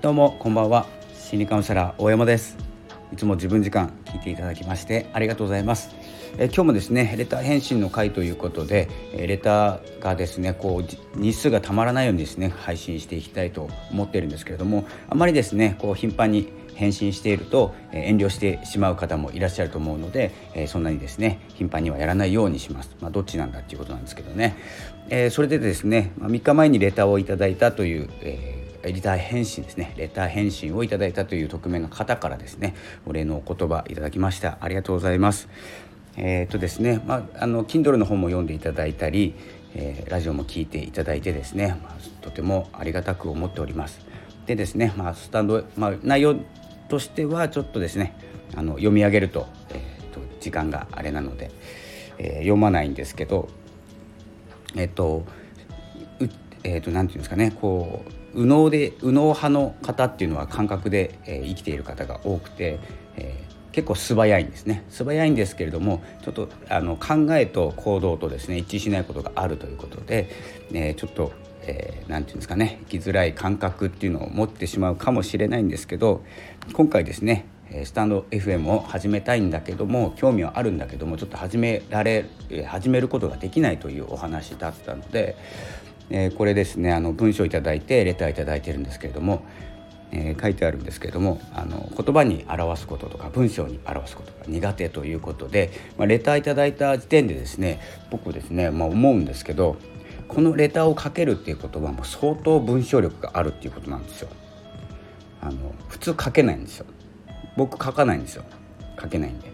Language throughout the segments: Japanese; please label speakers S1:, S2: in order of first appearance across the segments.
S1: どうもこんばんは心理カウンセラー大山ですいつも自分時間聞いていただきましてありがとうございますえ今日もですねレター返信の回ということでレターがですねこう日数がたまらないようにですね配信していきたいと思っているんですけれどもあまりですねこう頻繁に返信していると遠慮してしまう方もいらっしゃると思うのでそんなにですね頻繁にはやらないようにします。まあ、どっちなんだっていうことなんですけどね。えそれでですね3日前にレターをいただいたという、えレター返信ですね。レター返信をいただいたという匿名の方からですねお礼のお言葉いただきました。ありがとうございます。えー、っとですねまああの Kindle の本も読んでいただいたり、えー、ラジオも聞いていただいてですね、まあ、とてもありがたく思っております。でですねまあスタンド、まあ、内容としてはちょっとですねあの読み上げると,、えー、と時間があれなので、えー、読まないんですけどえっ、とえっ、と何て言うんですかねこう右脳で右脳派の方っていうのは感覚で、えー、生きている方が多くて、えー、結構素早いんですね。素早いんですけれどもちょっとあの考えと行動とですね一致しないことがあるということで、えー、ちょっと何、えー、て言うんですかね生きづらい感覚っていうのを持ってしまうかもしれないんですけど今回ですねスタンド FM を始めたいんだけども興味はあるんだけどもちょっと始められ始めることができないというお話だったのでえー、これですねあの文章いただいてレターいただいてるんですけれども、えー、書いてあるんですけれどもあの言葉に表すこととか文章に表すことが苦手ということで、まあ、レターいただいた時点でですね僕ですね、まあ、思うんですけどこのレターを書けるっていうことはもう相当文章力があるっていうことなんですよ。あの普通書けないんですよ。僕書かないんですよ。書けないんで。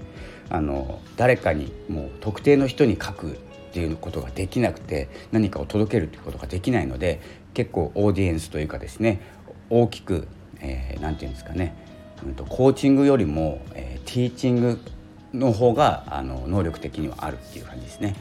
S1: あの誰かにもう特定の人に書くっていうことができなくて何かを届けるっていうことができないので結構オーディエンスというかですね大きく何、えー、て言うんですかね、うんと、コーチングよりも、えー、ティーチングの方があの能力的にはあるっていう感じですね。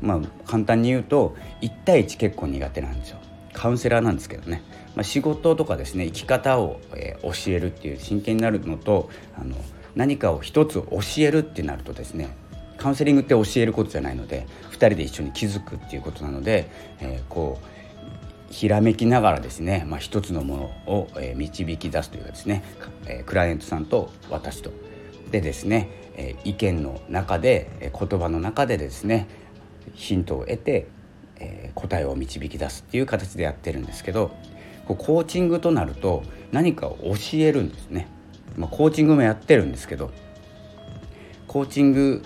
S1: まあ、簡単に言うと1対1結構苦手なんですよ。カウンセラーなんですけどね、まあ、仕事とかですね生き方を、えー、教えるっていう真剣になるのとあの何かを一つ教えるってなるとですねカウンセリングって教えることじゃないので2人で一緒に気づくっていうことなので、えー、こうひらめきながらですね、まあ、一つのものを、え導き出すというかですね、えクライアントさんと私とでですね、え意見の中で、え言葉の中でですねヒントを得て、え答えを導き出すっていう形でやってるんですけどこうコーチングとなると何かを教えるんですね。まあ、コーチングもやってるんですけどコーチング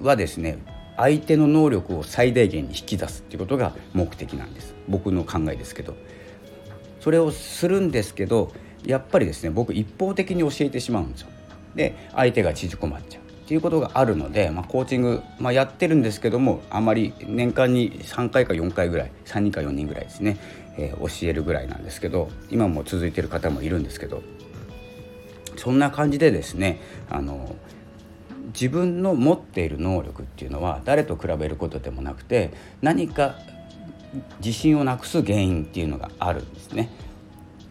S1: はですね相手の能力を最大限に引き出すっていうことが目的なんです。僕の考えですけど。それをするんですけどやっぱりですね僕一方的に教えてしまうんですよ。で相手が縮こまっちゃうっていうことがあるので、まあ、コーチング、まあ、やってるんですけどもあまり年間に3回か4回ぐらい3人か4人ぐらいですね、えー、教えるぐらいなんですけど今も続いてる方もいるんですけどそんな感じでですねあの自分の持っている能力っていうのは誰と比べることでもなくて何か自信をなくす原因っていうのがあるんですね。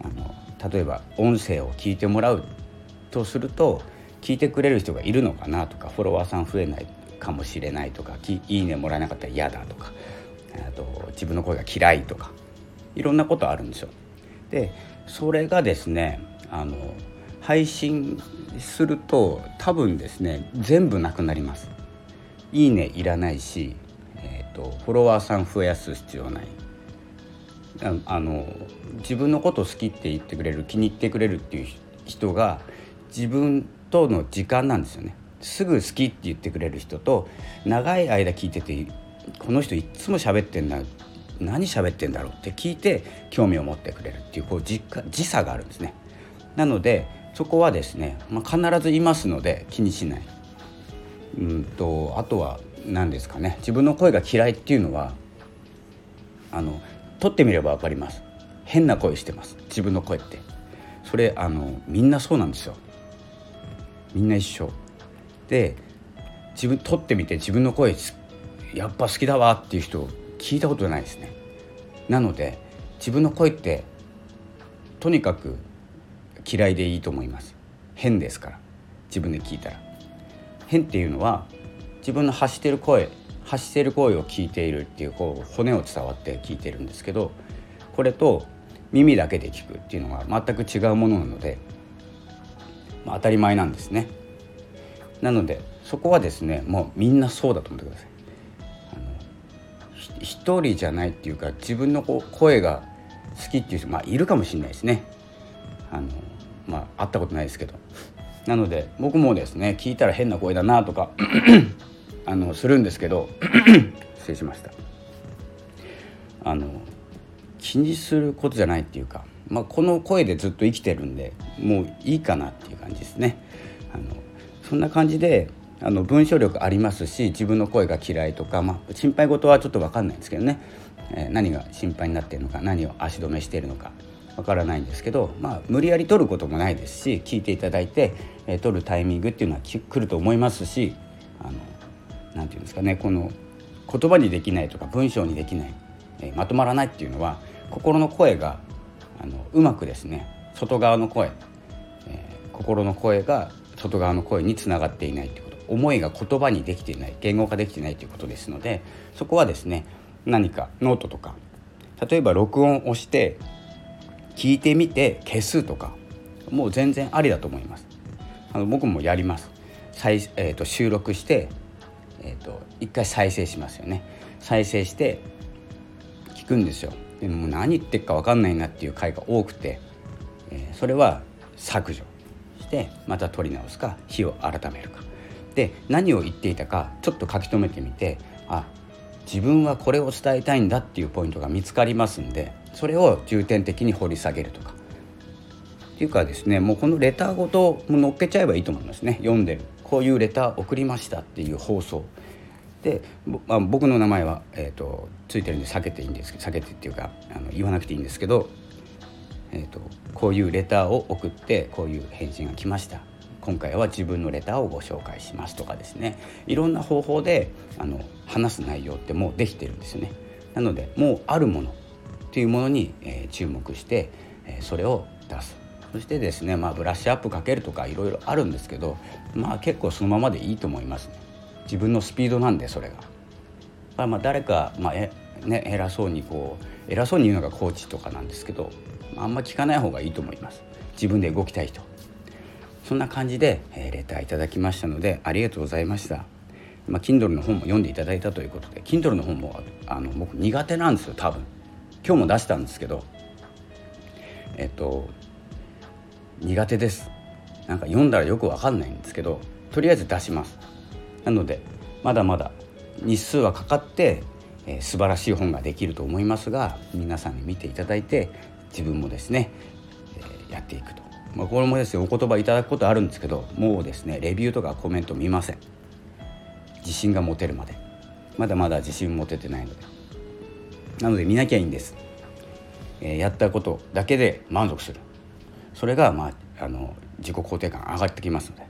S1: あの例えば音声を聞いてもらうとすると聞いてくれる人がいるのかなとかフォロワーさん増えないかもしれないとかいいねもらえなかったら嫌だとかあと自分の声が嫌いとかいろんなことあるんですよ。でそれがですねあの配信すると多分ですね全部なくなります。いいねいらないし、えーと、フォロワーさん増やす必要ない。あの自分のこと好きって言ってくれる気に入ってくれるっていう人が自分との時間なんですよね。すぐ好きって言ってくれる人と長い間聞いててこの人いつも喋ってんだ何喋ってんだろうって聞いて興味を持ってくれるっていうこう時時差があるんですね。なのでそこはですね、まあ、必ずいますので気にしない。うんとあとは何ですかね自分の声が嫌いっていうのはあの撮ってみれば分かります。変な声してます自分の声って。それあのみんなそうなんですよ。みんな一緒。で自分撮ってみて自分の声やっぱ好きだわっていう人聞いたことないですね。なので自分の声ってとにかく嫌いでいいと思います変ですから自分で聞いたら変っていうのは自分の発してる声発してる声を聞いているっていうこう骨を伝わって聞いてるんですけどこれと耳だけで聞くっていうのは全く違うものなので、まあ、当たり前なんですね。なのでそこはですねもうみんなそうだと思ってください。一人じゃないっていうか自分のこう声が好きっていう人、まあ、いるかもしれないですね。あのまあ会ったことないですけど。なので僕もですね聞いたら変な声だなとかあのするんですけど失礼しました。あの気にすることじゃないっていうか、まあ、この声でずっと生きてるんでもういいかなっていう感じですね。あのそんな感じであの文章力ありますし自分の声が嫌いとか、まあ、心配事はちょっと分かんないんですけどね、えー、何が心配になってるのか何を足止めしているのかわからないんですけど、まあ、無理やり取ることもないですし聞いていただいて、えー、取るタイミングっていうのは来ると思いますしあのなんていうんですかねこの言葉にできないとか文章にできない、えー、まとまらないっていうのは心の声があのうまくですね外側の声、えー、心の声が外側の声につながっていないということ思いが言葉にできていない言語化できていないということですのでそこはですね何かノートとか例えば録音をして聞いてみて消すとかもう全然ありだと思います。あの僕もやります。再、えーと、収録して、えーと、一回再生しますよね。再生して聞くんですよ。でも何言ってるか分かんないなっていう回が多くて、えー、それは削除してまた撮り直すか日を改めるか。で何を言っていたかちょっと書き留めてみてあ自分はこれを伝えたいんだっていうポイントが見つかりますんでそれを重点的に掘り下げるとか。っていうかですねもうこのレターごとも乗っけちゃえばいいと思いますね。読んでるこういうレター送りましたっていう放送。で、まあ、僕の名前は、えーと、ついてるんで避けていいんですけど避けてっていうかあの言わなくていいんですけど、えーとこういうレターを送ってこういう返信が来ました。今回は自分のレターをご紹介しますとかですね。いろんな方法であの話す内容ってもうできてるんですよね。なのでもうあるものっていうものに、え、注目して、え、それを出す。そしてですね、まあ、ブラッシュアップかけるとかいろいろあるんですけどまあ結構そのままでいいと思いますね。自分のスピードなんでそれが。まあ誰か、まあえね、偉そうにこう偉そうに言うのがコーチとかなんですけどあんま聞かない方がいいと思います。自分で動きたい人。そんな感じで、えー、レターいただきましたのでありがとうございました。まあ、Kindle の本も読んでいただいたということで Kindle の本もあの僕苦手なんですよ多分。今日も出したんですけど。えっと苦手です。なんか読んだらよくわかんないんですけどとりあえず出します。なのでまだまだ日数はかかって、えー、素晴らしい本ができると思いますが皆さんに見ていただいて自分もですね、えー、やっていくと。まあ、これもですねお言葉いただくことあるんですけどもうですねレビューとかコメント見ません。自信が持てるまで。まだまだ自信持ててないので。なので見なきゃいいんです、えー、やったことだけで満足する。それが、まあ、あの自己肯定感上がってきますので。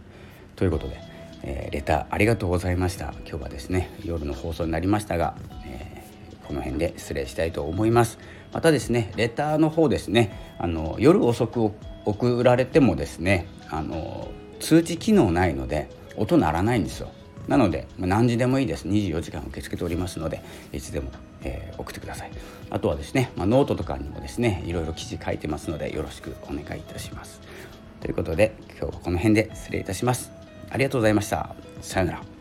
S1: ということで、えー、レターありがとうございました。今日はですね夜の放送になりましたが、えー、この辺で失礼したいと思います。またですねレターの方ですねあの夜遅く送られてもですねあの通知機能ないので音鳴らないんですよ。なので何時でもいいです。24時間受け付けておりますのでいつでも、えー、送ってください。あとはですね、まあ、ノートとかにもですねいろいろ記事書いてますのでよろしくお願いいたします。ということで今日はこの辺で失礼いたします。ありがとうございました。さようなら。